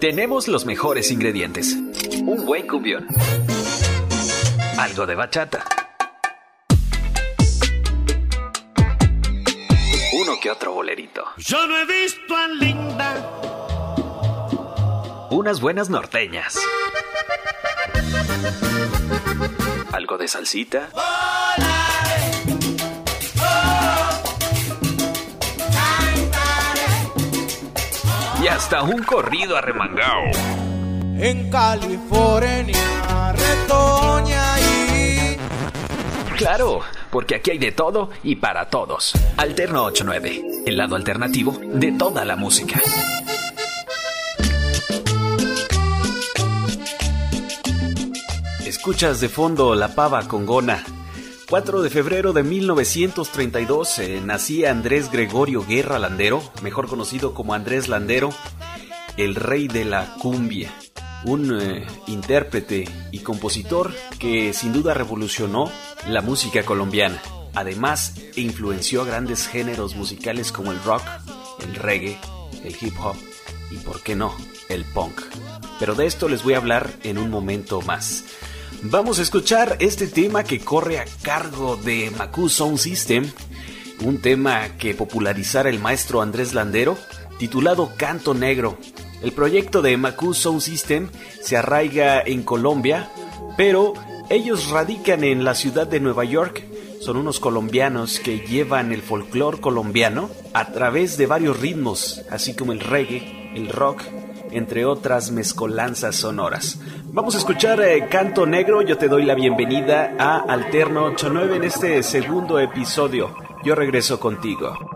Tenemos los mejores ingredientes. Un buen cumbión. Algo de bachata. Uno que otro bolerito. Yo no he visto a Linda. Unas buenas norteñas. Algo de salsita. Y hasta un corrido arremangado. En California, retoña y... Claro, porque aquí hay de todo y para todos. Alterno 89, el lado alternativo de toda la música. Escuchas de fondo La Pava con Gona. 4 de febrero de 1932 eh, nacía Andrés Gregorio Guerra Landero, mejor conocido como Andrés Landero, el rey de la cumbia. Un eh, intérprete y compositor que sin duda revolucionó la música colombiana. Además, influenció a grandes géneros musicales como el rock, el reggae, el hip hop y, por qué no, el punk. Pero de esto les voy a hablar en un momento más. Vamos a escuchar este tema que corre a cargo de Macu Sound System, un tema que popularizara el maestro Andrés Landero, titulado Canto Negro. El proyecto de Macu Sound System se arraiga en Colombia, pero ellos radican en la ciudad de Nueva York. Son unos colombianos que llevan el folclore colombiano a través de varios ritmos, así como el reggae, el rock, entre otras mezcolanzas sonoras. Vamos a escuchar eh, Canto Negro, yo te doy la bienvenida a Alterno 89 en este segundo episodio. Yo regreso contigo.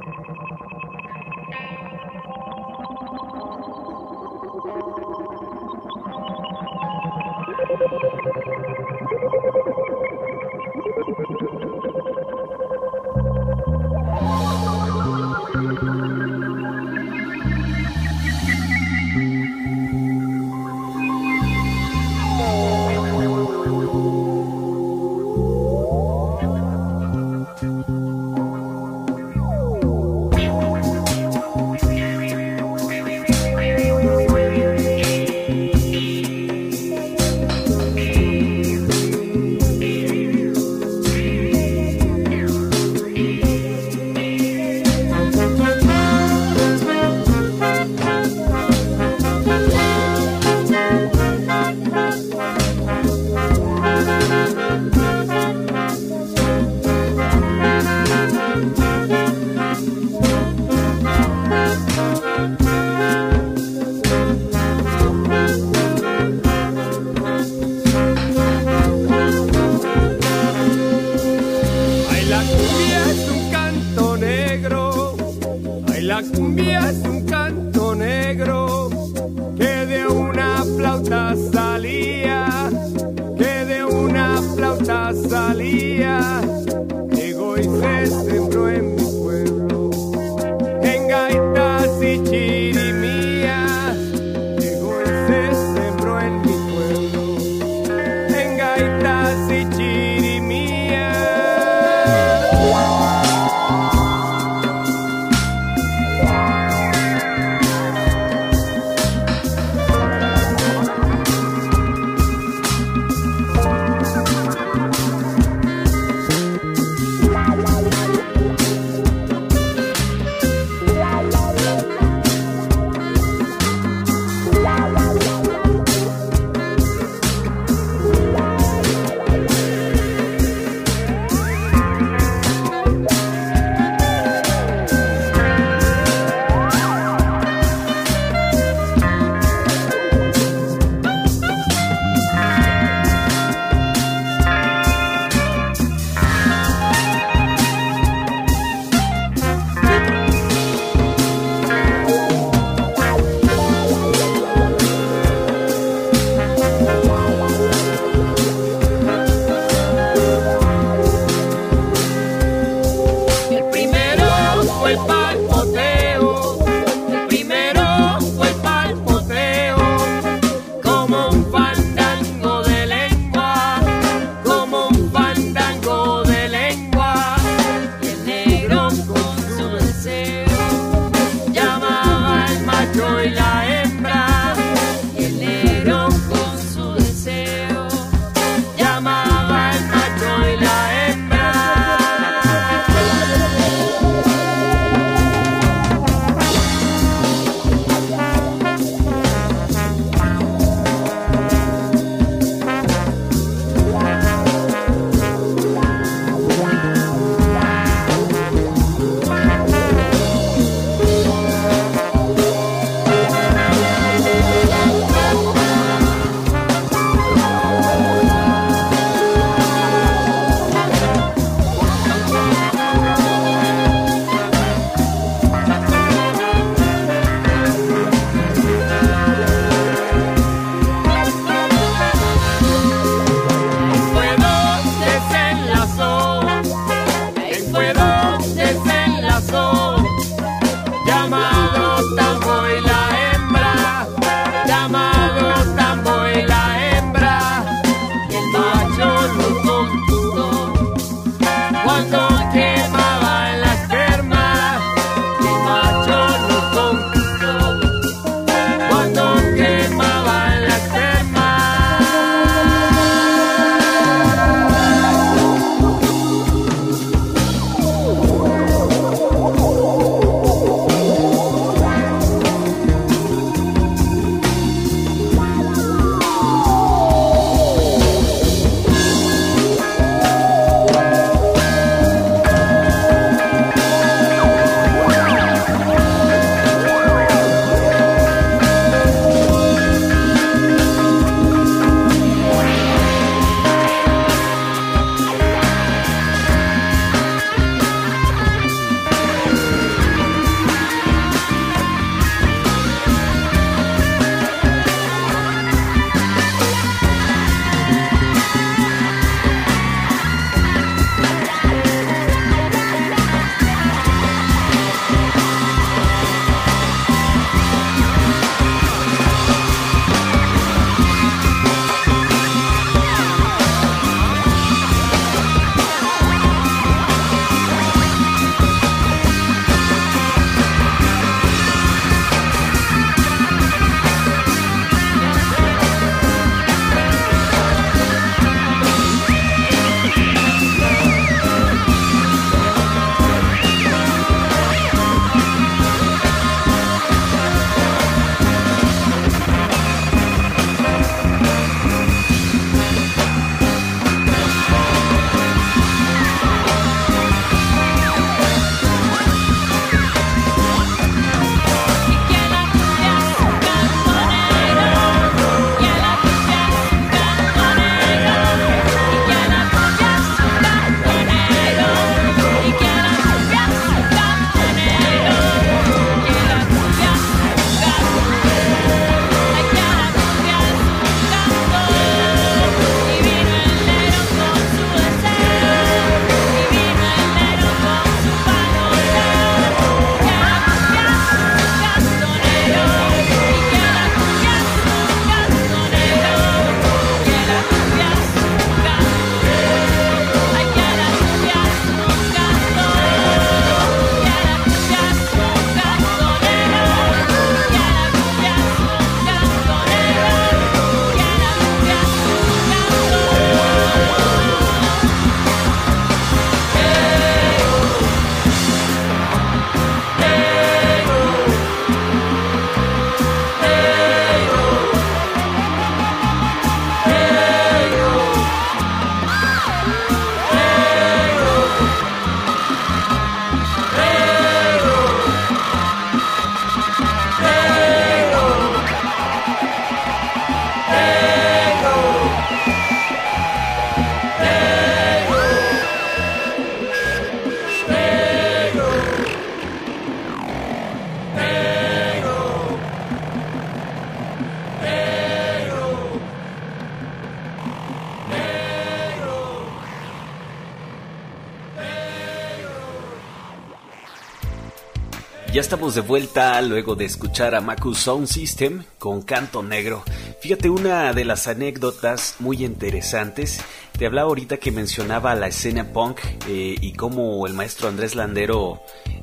Estamos de vuelta luego de escuchar a Maku Sound System con Canto Negro. Fíjate, una de las anécdotas muy interesantes. Te hablaba ahorita que mencionaba la escena punk eh, y cómo el maestro Andrés Landero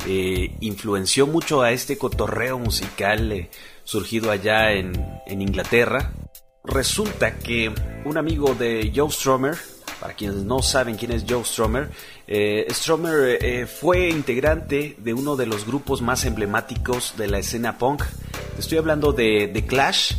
eh, influenció mucho a este cotorreo musical eh, surgido allá en, en Inglaterra. Resulta que un amigo de Joe Stromer, para quienes no saben quién es Joe Stromer, eh, Stromer eh, fue integrante de uno de los grupos más emblemáticos de la escena punk. Estoy hablando de The Clash.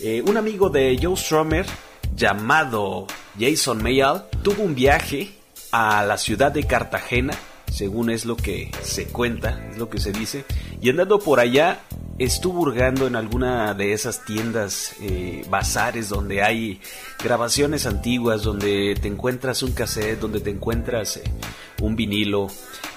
Eh, un amigo de Joe Stromer llamado Jason Mayall tuvo un viaje a la ciudad de Cartagena, según es lo que se cuenta, es lo que se dice, y andando por allá estuvo hurgando en alguna de esas tiendas, eh, bazares donde hay grabaciones antiguas, donde te encuentras un cassette, donde te encuentras eh, un vinilo,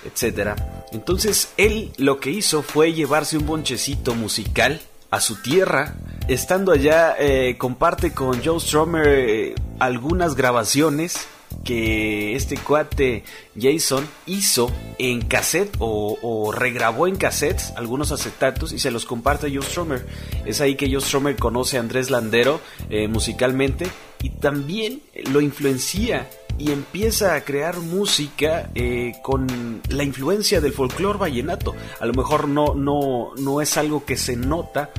etc. Entonces él lo que hizo fue llevarse un bonchecito musical a su tierra. Estando allá, eh, comparte con Joe Stromer algunas grabaciones que este cuate Jason hizo en cassette o, regrabó en cassettes algunos acetatos y se los comparte a Joe Stromer. Es ahí que Joe Stromer conoce a Andrés Landero eh, musicalmente y también lo influencia y empieza a crear música eh, con la influencia del folclore vallenato. A lo mejor no, no, no es algo que se nota,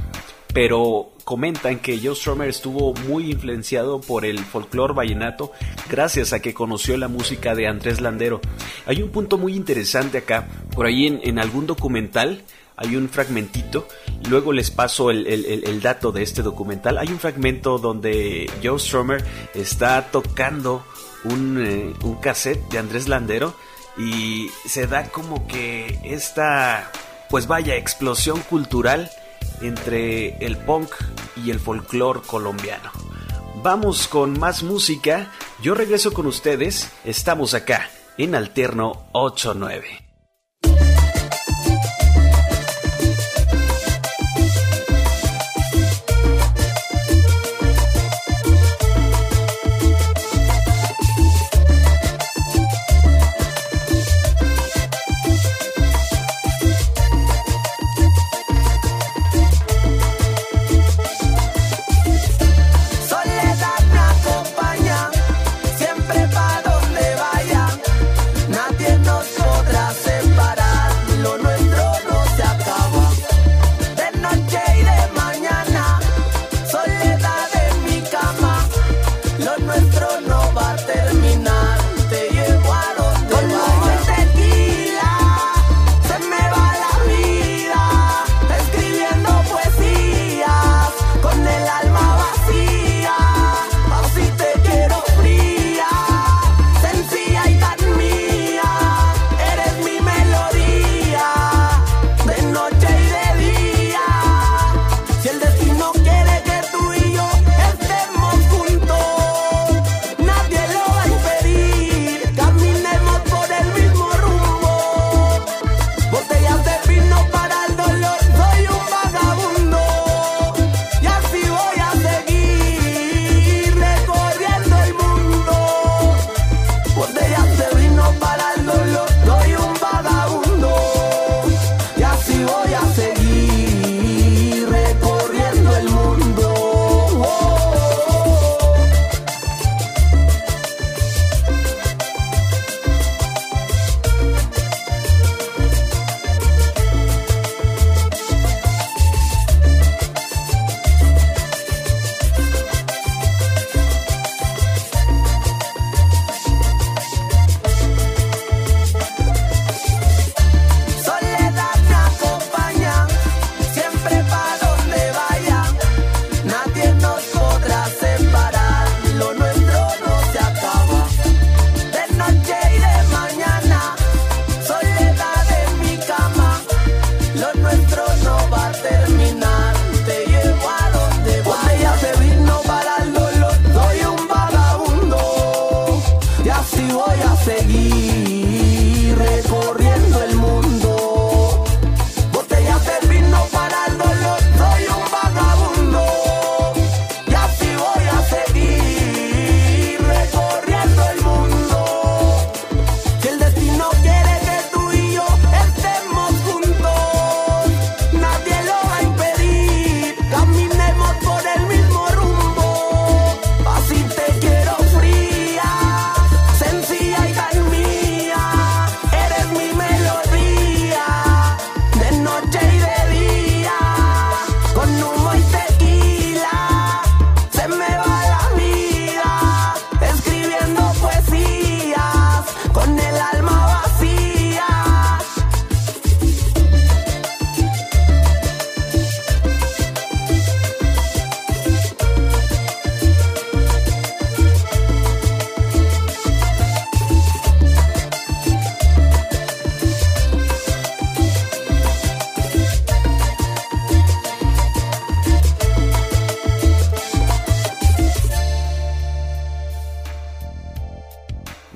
pero comentan que Joe Stromer estuvo muy influenciado por el folclore vallenato gracias a que conoció la música de Andrés Landero. Hay un punto muy interesante acá, por ahí en, algún documental hay un fragmentito, luego les paso el, dato de este documental, hay un fragmento donde Joe Stromer está tocando un, eh, un cassette de Andrés Landero y se da como que esta, pues vaya, explosión cultural entre el punk y el folclore colombiano. Vamos con más música. Yo regreso con ustedes. Estamos acá en Alterno 89.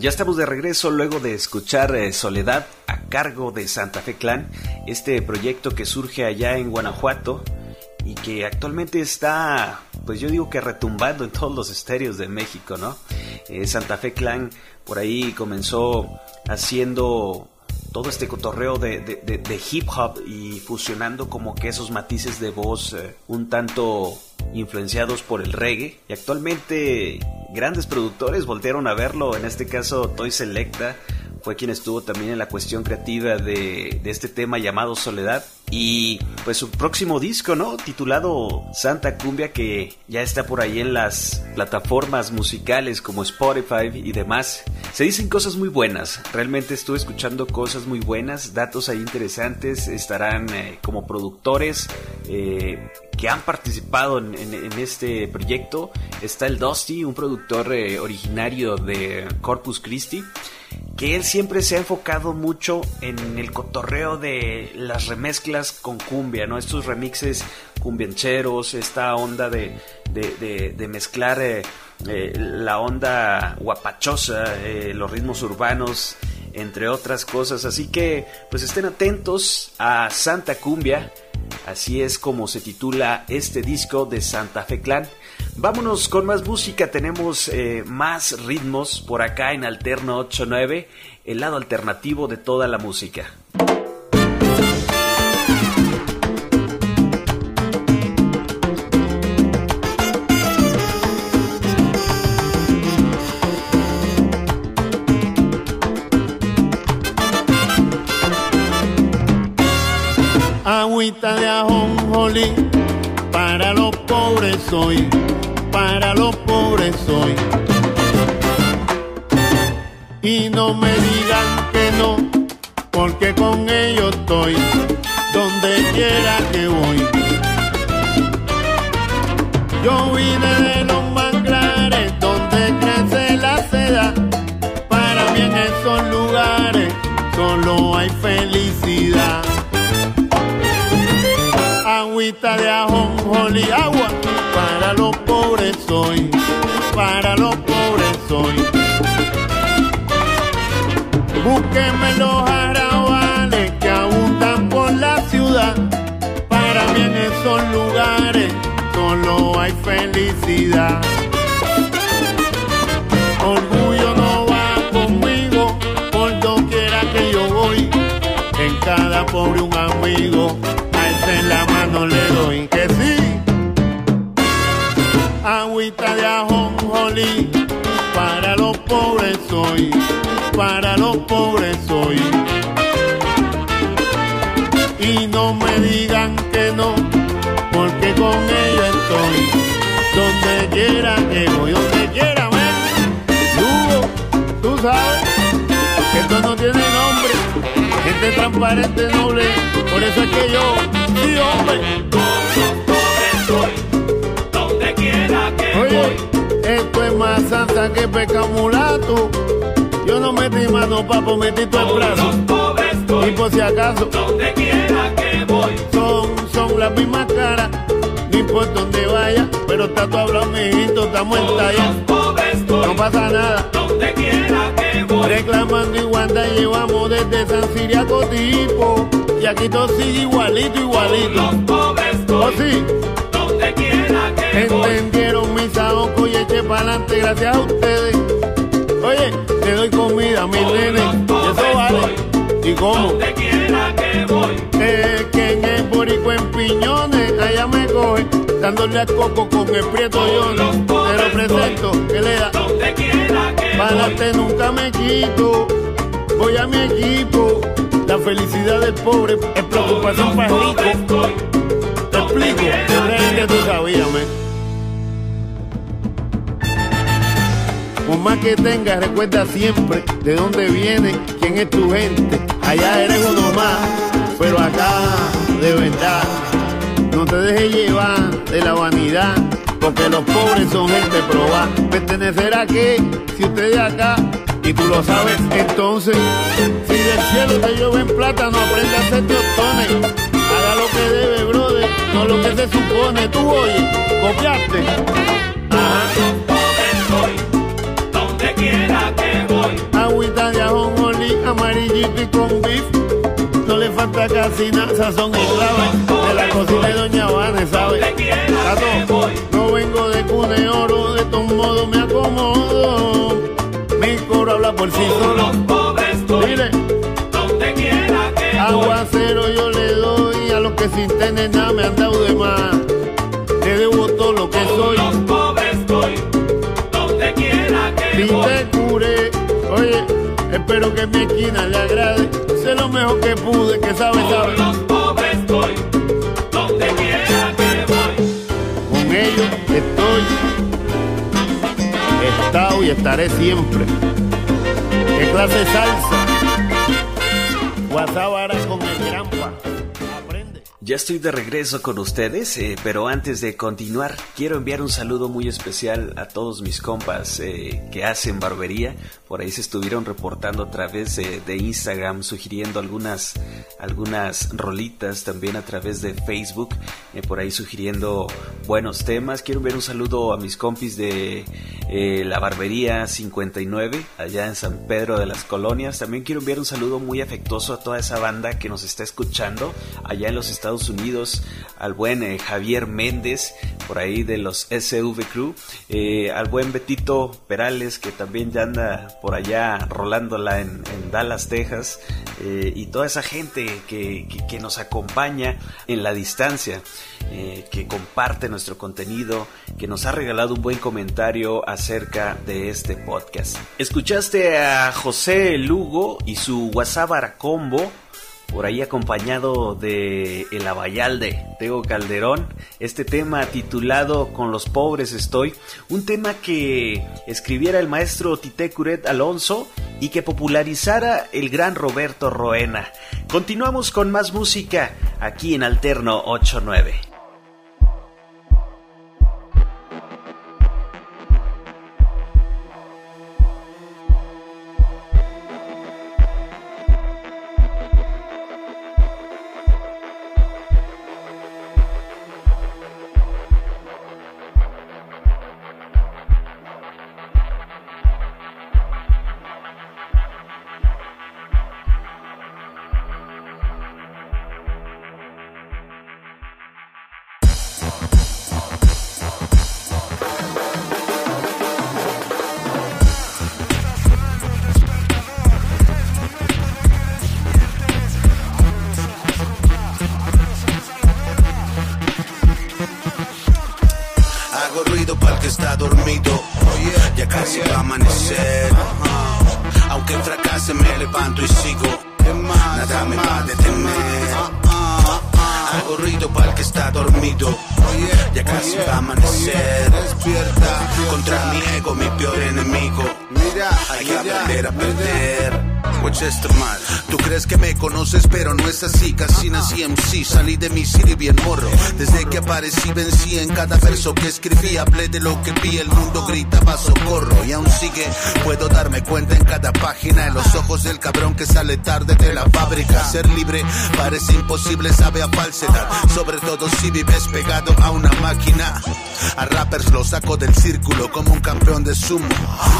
Ya estamos de regreso luego de escuchar eh, Soledad a cargo de Santa Fe Clan, este proyecto que surge allá en Guanajuato y que actualmente está, pues yo digo que retumbando en todos los estéreos de México, ¿no? Eh, Santa Fe Clan por ahí comenzó haciendo todo este cotorreo de, hip hop y fusionando como que esos matices de voz eh, un tanto influenciados por el reggae. Y actualmente grandes productores voltearon a verlo, en este caso Toy Selecta fue quien estuvo también en la cuestión creativa de, de, este tema llamado Soledad. Y pues su próximo disco, ¿no? Titulado Santa Cumbia, que ya está por ahí en las plataformas musicales como Spotify y demás. Se dicen cosas muy buenas, realmente estuve escuchando cosas muy buenas, datos ahí interesantes, estarán eh, como productores. Eh, que han participado en, este proyecto está el Dusty, un productor eh, originario de Corpus Christi, que él siempre se ha enfocado mucho en el cotorreo de las remezclas con cumbia, ¿no? Estos remixes cumbiancheros, esta onda de, de, mezclar eh, eh, la onda guapachosa, eh, los ritmos urbanos, entre otras cosas. Así que, pues estén atentos a Santa Cumbia. Así es como se titula este disco de Santa Fe Clan. Vámonos con más música, tenemos eh, más ritmos por acá en Alterno 89, el lado alternativo de toda la música. Agüita de ajonjolí para los pobres soy para los pobres soy. Y no me digan que no, porque con ellos estoy, donde quiera que voy. Yo vine de los manglares, donde crece la seda, para mí en esos lugares solo hay felicidad. Agüita de ajonjolí, agua para los pobres soy, para los pobres soy. Búsquenme los arrabales que abundan por la ciudad, para mí en esos lugares solo hay felicidad. Orgullo no va conmigo, por doquiera que yo voy, en cada pobre un amigo, agüita de ajonjolí, para los pobres soy, para los pobres soy. Y no me digan que no, porque con ella estoy, donde quiera que voy, donde quiera, me tú sabes, que esto no tiene nombre, gente transparente, noble, por eso es que yo, sí hombre. Oye, esto es más santa que pecamulato. Yo no metí mano, papo, metí tu brazo. Y por si acaso, donde quiera que voy, son, son las mismas caras. No importa donde vaya, pero está tu hablado, mijito, estamos en talla. No pasa nada. Donde quiera que voy. Reclamando igualdad llevamos desde San Siriaco tipo. Y aquí todo sigue igualito, igualito. Los pobres ¿Oh sí? Donde quiera que voy. Ahocos y eché pa'lante gracias a ustedes. Oye, te doy comida a mis nenes. Eso vale. ¿Y cómo? Donde quiera que voy. Eh, que en el borico en piñones, allá me coge, dándole a coco con el prieto yo. Te lo presento, que le da. Donde quiera que Pa'lante nunca me quito. Voy a mi equipo. La felicidad del pobre es preocupación para rico. Te explico, que tú sabías. Por más que tengas, recuerda siempre de dónde viene, quién es tu gente. Allá eres uno más, pero acá, de verdad, no te dejes llevar de la vanidad, porque los pobres son gente probada. ¿Pertenecer a qué? Si usted de acá, y tú lo sabes, entonces, si del cielo te llueven plata, no aprende a hacer tostones. Haga lo que debe, brother, no lo que se supone. Tú oye, copiaste. Ajá. Roti con beef. No le falta casi nada, sazón y clave. De la cocina de Doña Vane, ¿sabes? Tato, no vengo de cuna de oro, de todos modos me acomodo. Mi coro habla por sí solo. Mire, Donde quiera que voy, aguacero yo le doy a los que sin tener nada me han dado de más. Espero que mi esquina le agrade. Sé lo mejor que pude, que sabe, sabe. los pobres estoy. Donde quiera que voy. Con ellos estoy, he estado y estaré siempre. ¿Qué clase de salsa? Guasábara Ya estoy de regreso con ustedes, eh, pero antes de continuar, quiero enviar un saludo muy especial a todos mis compas eh, que hacen barbería. Por ahí se estuvieron reportando a través de, Instagram, sugiriendo algunas, algunas rolitas, también a través de Facebook, eh, por ahí sugiriendo buenos temas. Quiero enviar un saludo a mis compis de la barbería 59, allá en San Pedro de las Colonias. También quiero enviar un saludo muy afectuoso a toda esa banda que nos está escuchando allá en los Estados Unidos, al buen eh, Javier Méndez, por ahí de los SV Crew, eh, al buen Betito Perales, que también ya anda por allá rolándola en, Dallas, Texas, eh, y toda esa gente que, nos acompaña en la distancia, que comparte nuestro contenido, que nos ha regalado un buen comentario acerca de este podcast. Escuchaste a José Lugo y su Guasábara Combo por ahí acompañado de El Abayalde, Tego Calderón, este tema titulado Con los pobres estoy, un tema que escribiera el maestro Tite Curet Alonso y que popularizara el gran Roberto Roena. Continuamos con más música aquí en Alterno 89. Desde que aparecí, vencí en cada verso que escribí. Hablé de lo que vi, el mundo gritaba socorro. Y aún sigue, puedo darme cuenta en cada página. En los ojos del cabrón que sale tarde de la fábrica. Ser libre parece imposible, sabe a falsedad. Sobre todo si vives pegado a una máquina. A rappers los saco del círculo como un campeón de sumo.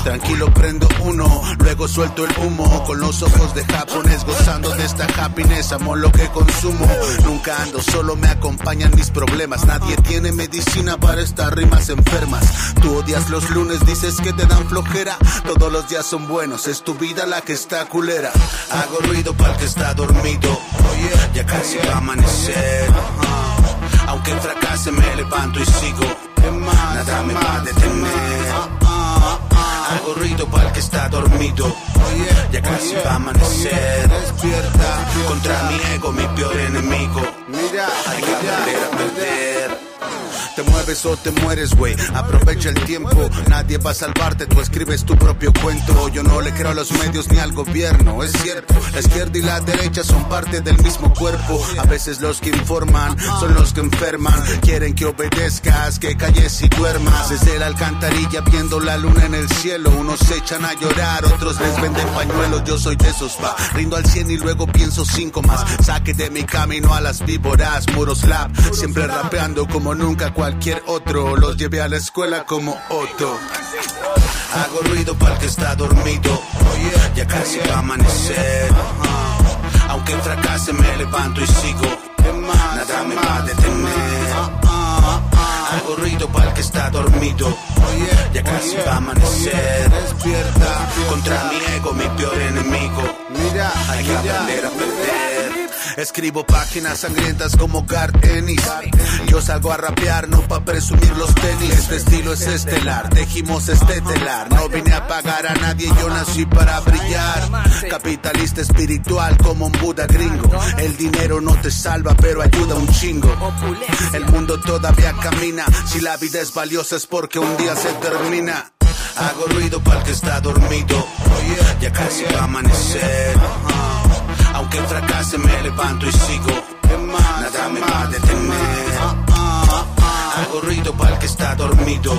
Tranquilo, prendo uno, luego suelto el humo. Con los ojos de japonés, gozando de esta happiness. Amo lo que consumo. Nunca ando solo, me acompañan mis problemas. Nadie tiene medicina para estas rimas enfermas. Tú odias los lunes, dices que te dan flojera. Todos los días son buenos, es tu vida la que está culera. Hago ruido para el que está dormido. ya casi va a amanecer. Aunque fracase, me levanto y sigo. Nada me va a detener. Hago ruido para el que está dormido. Ya casi va a amanecer. Despierta. Contra mi ego, mi peor enemigo. Mira, hay que aprender a perder. Te mueves o te mueres, güey. Aprovecha el tiempo. Nadie va a salvarte. Tú escribes tu propio cuento. Yo no le creo a los medios ni al gobierno. Es cierto, la izquierda y la derecha son parte del mismo cuerpo. A veces los que informan son los que enferman. Quieren que obedezcas, que calles y duermas. Desde la alcantarilla viendo la luna en el cielo. Unos se echan a llorar, otros les venden pañuelos. Yo soy de esos, pa. Rindo al 100 y luego pienso cinco más. Saque de mi camino a las víboras. Muros lab, siempre rapeando como nunca cualquier otro. Los llevé a la escuela como Otto. Hago ruido para el que está dormido. Ya casi va a amanecer. Aunque fracase me levanto y sigo. Nada me va a detener. Hago ruido para el que está dormido. Ya casi va a amanecer. Despierta. Contra mi ego, mi peor enemigo. Mira, hay que aprender a perder. Escribo páginas sangrientas como Gartenis. Yo salgo a rapear, no pa' presumir los tenis. Este estilo es estelar, tejimos este telar. No vine a pagar a nadie, yo nací para brillar. Capitalista espiritual como un Buda gringo. El dinero no te salva, pero ayuda un chingo. El mundo todavía camina. Si la vida es valiosa es porque un día se termina. Hago ruido para el que está dormido. Ya casi va a amanecer. Aunque fracase me levanto y sigo. Nada me va a detener. Hago ruido para el que está dormido.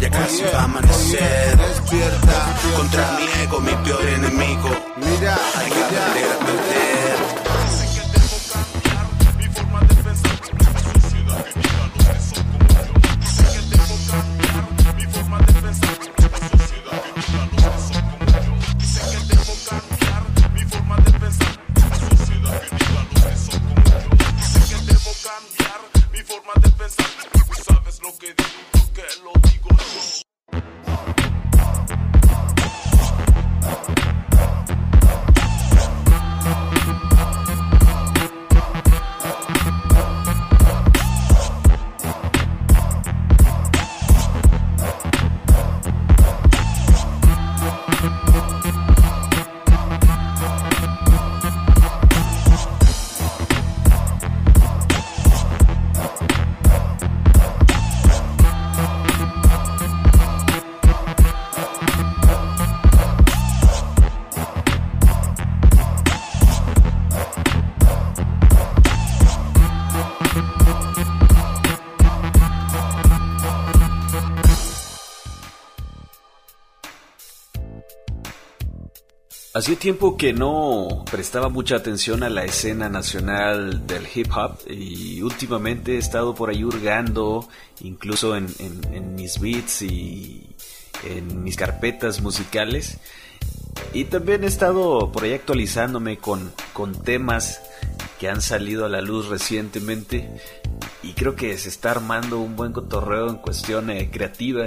Ya casi va a amanecer. Despierta. Contra mi ego, mi peor enemigo. Mira, hay que aprender a perder. Hacía tiempo que no prestaba mucha atención a la escena nacional del hip hop y últimamente he estado por ahí hurgando, incluso en, mis beats y en mis carpetas musicales. Y también he estado por ahí actualizándome con, con temas que han salido a la luz recientemente y creo que se está armando un buen cotorreo en cuestión eh, creativa.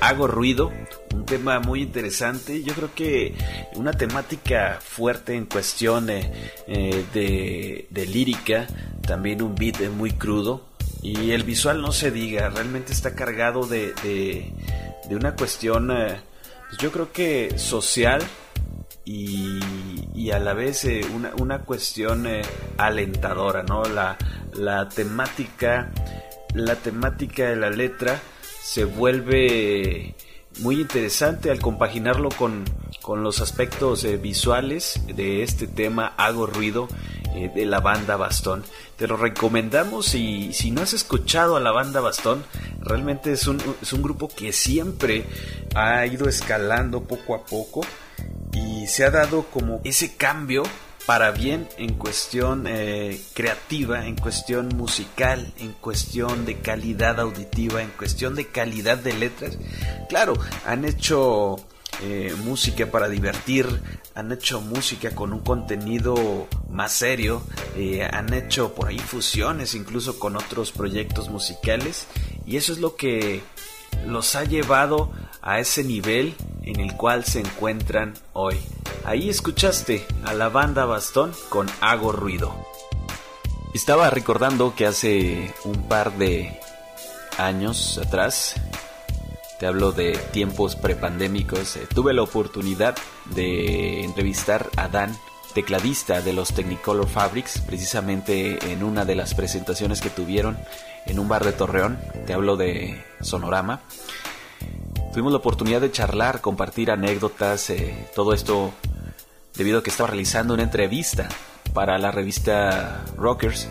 Hago ruido, un tema muy interesante. Yo creo que una temática fuerte en cuestión eh, eh, de, lírica, también un beat muy crudo. Y el visual no se diga, realmente está cargado de, de, una cuestión, pues yo creo que social, y, a la vez una, una, cuestión alentadora, ¿no? La, la temática, la temática de la letra se vuelve muy interesante al compaginarlo con, los aspectos eh, visuales de este tema Hago Ruido eh, de la banda Bastón. Te lo recomendamos y si no has escuchado a la banda Bastón, realmente es un, es un grupo que siempre ha ido escalando poco a poco y se ha dado como ese cambio para bien en cuestión eh, creativa, en cuestión musical, en cuestión de calidad auditiva, en cuestión de calidad de letras. Claro, han hecho eh, música para divertir, han hecho música con un contenido más serio, eh, han hecho por ahí fusiones incluso con otros proyectos musicales y eso es lo que los ha llevado a ese nivel en el cual se encuentran hoy. Ahí escuchaste a la banda Bastón con Hago Ruido. Estaba recordando que hace un par de años atrás, te hablo de tiempos prepandémicos, eh, tuve la oportunidad de entrevistar a Dan, tecladista de los Technicolor Fabrics, precisamente en una de las presentaciones que tuvieron en un bar de Torreón, te hablo de Sonorama. Tuvimos la oportunidad de charlar, compartir anécdotas, eh, todo esto debido a que estaba realizando una entrevista para la revista Rockers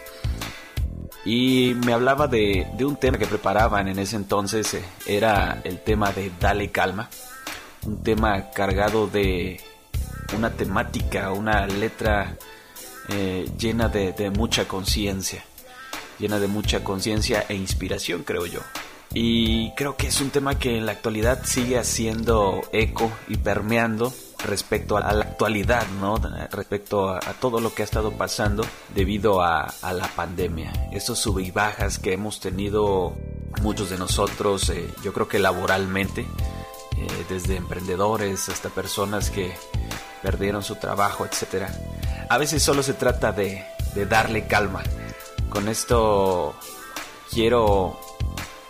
y me hablaba de, un tema que preparaban en ese entonces, eh, era el tema de Dale Calma, un tema cargado de una temática, una letra eh, llena de mucha conciencia, llena de mucha conciencia e inspiración creo yo. Y creo que es un tema que en la actualidad sigue haciendo eco y permeando respecto a la actualidad, ¿no? Respecto a, todo lo que ha estado pasando debido a, la pandemia. Esos sub y bajas que hemos tenido muchos de nosotros, eh, yo creo que laboralmente, eh, desde emprendedores hasta personas que perdieron su trabajo, etc. A veces solo se trata de, de darle calma. Con esto quiero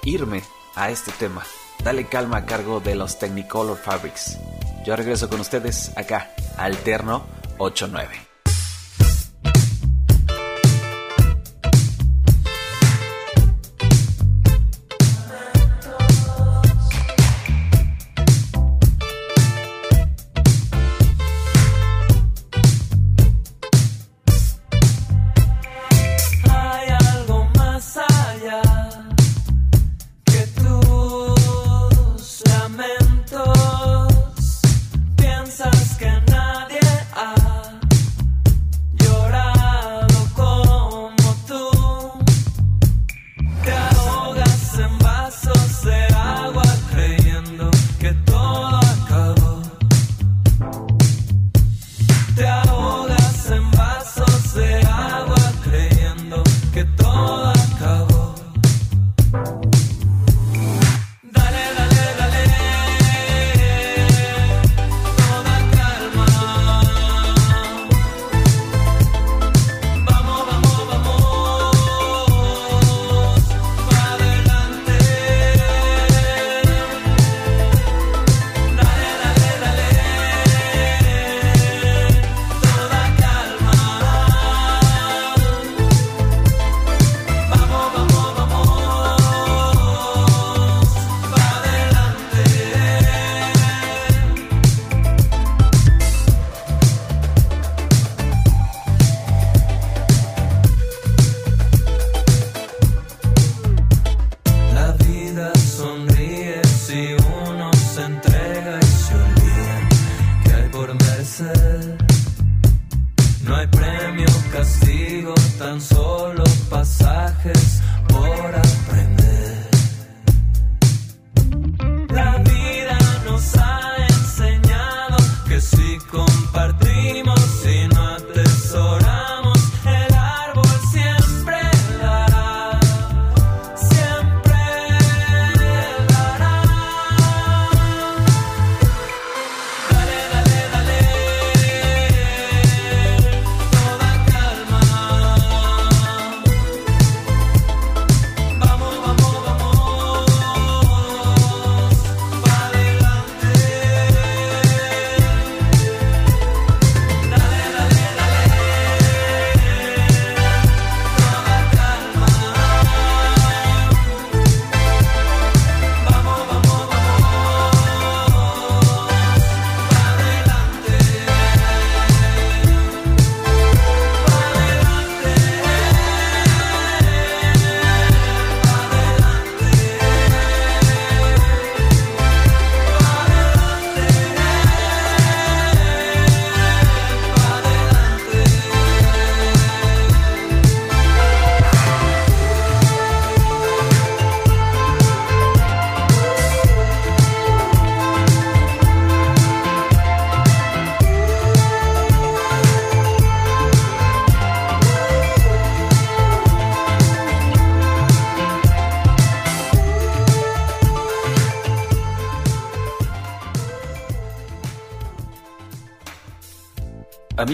irme a este tema. Dale calma a cargo de los Technicolor Fabrics. Yo regreso con ustedes acá, Alterno 89.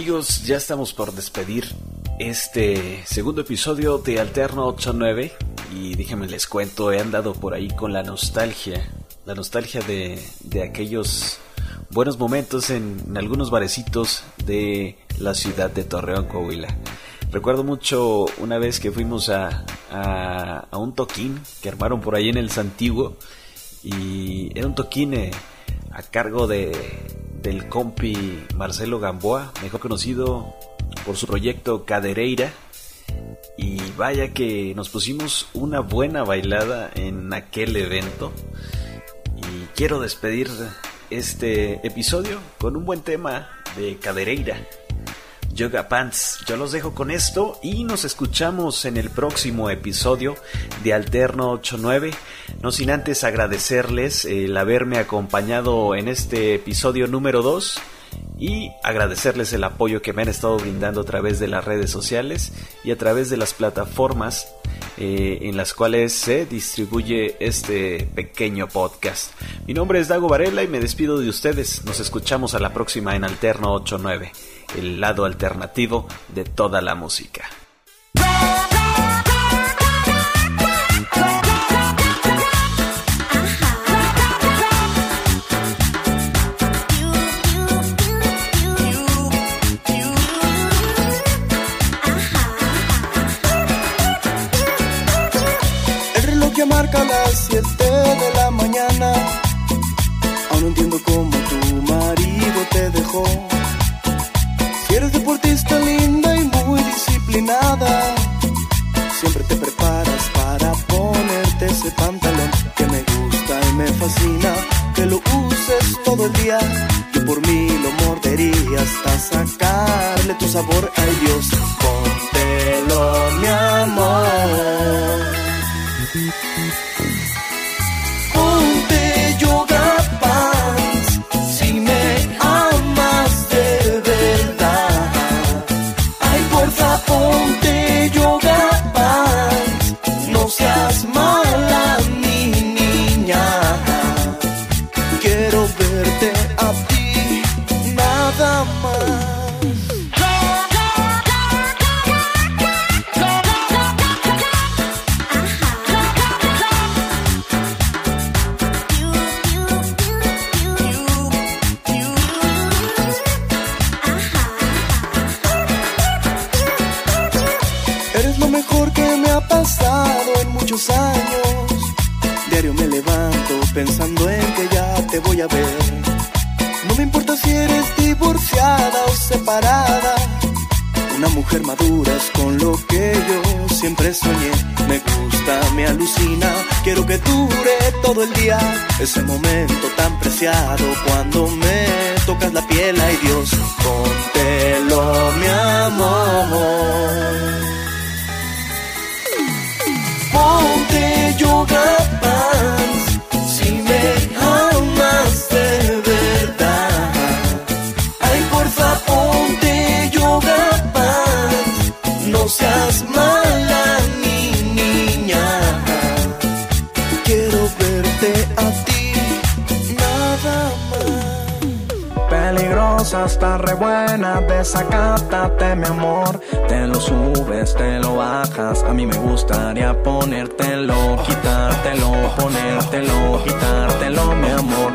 Amigos, ya estamos por despedir este segundo episodio de Alterno 89 y déjenme les cuento, he andado por ahí con la nostalgia, la nostalgia de, de aquellos buenos momentos en, algunos barecitos de la ciudad de Torreón, Coahuila. Recuerdo mucho una vez que fuimos a, a, a un toquín que armaron por ahí en el Santiguo y era un toquín eh, a cargo de, del compi Marcelo Gamboa, mejor conocido por su proyecto Cadereira. Y vaya que nos pusimos una buena bailada en aquel evento. Y quiero despedir este episodio con un buen tema de Cadereira. Yoga Pants. Yo los dejo con esto y nos escuchamos en el próximo episodio de Alterno 89. No sin antes agradecerles el haberme acompañado en este episodio número 2 y agradecerles el apoyo que me han estado brindando a través de las redes sociales y a través de las plataformas eh, en las cuales se distribuye este pequeño podcast. Mi nombre es Dago Varela y me despido de ustedes. Nos escuchamos a la próxima en Alterno 89, el lado alternativo de toda la música. Que por mí lo mordería hasta sacarle tu sabor. Ay Dios, Dios, póntelo, Peligrosa, está re buena, desacátate mi amor. Te lo subes, te lo bajas. A mí me gustaría ponértelo, quitártelo, ponértelo, quitártelo, mi amor.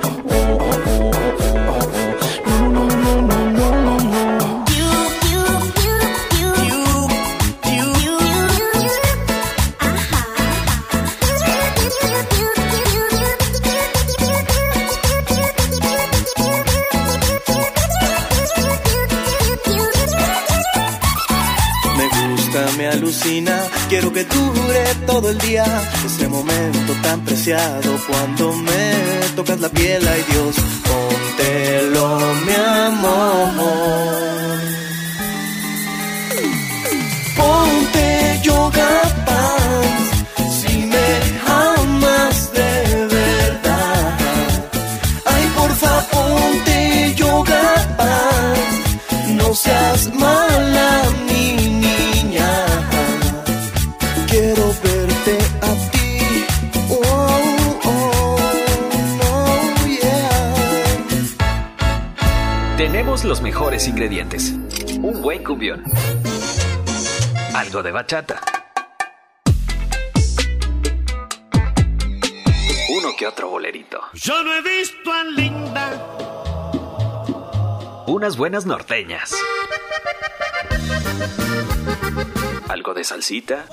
Quiero que dure todo el día. Ese momento tan preciado cuando me tocas la piel, ay Dios, póntelo, mi amor. Los mejores ingredientes. Un buen cumbión. Algo de bachata. Uno que otro bolerito. Yo no he visto a Linda. Unas buenas norteñas. Algo de salsita.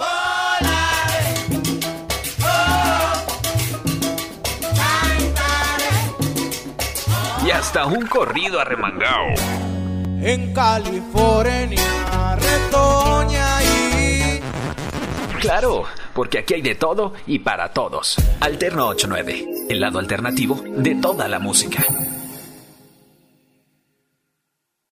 Y hasta un corrido arremangado. En California, retoña y Claro, porque aquí hay de todo y para todos. Alterno 89, el lado alternativo de toda la música.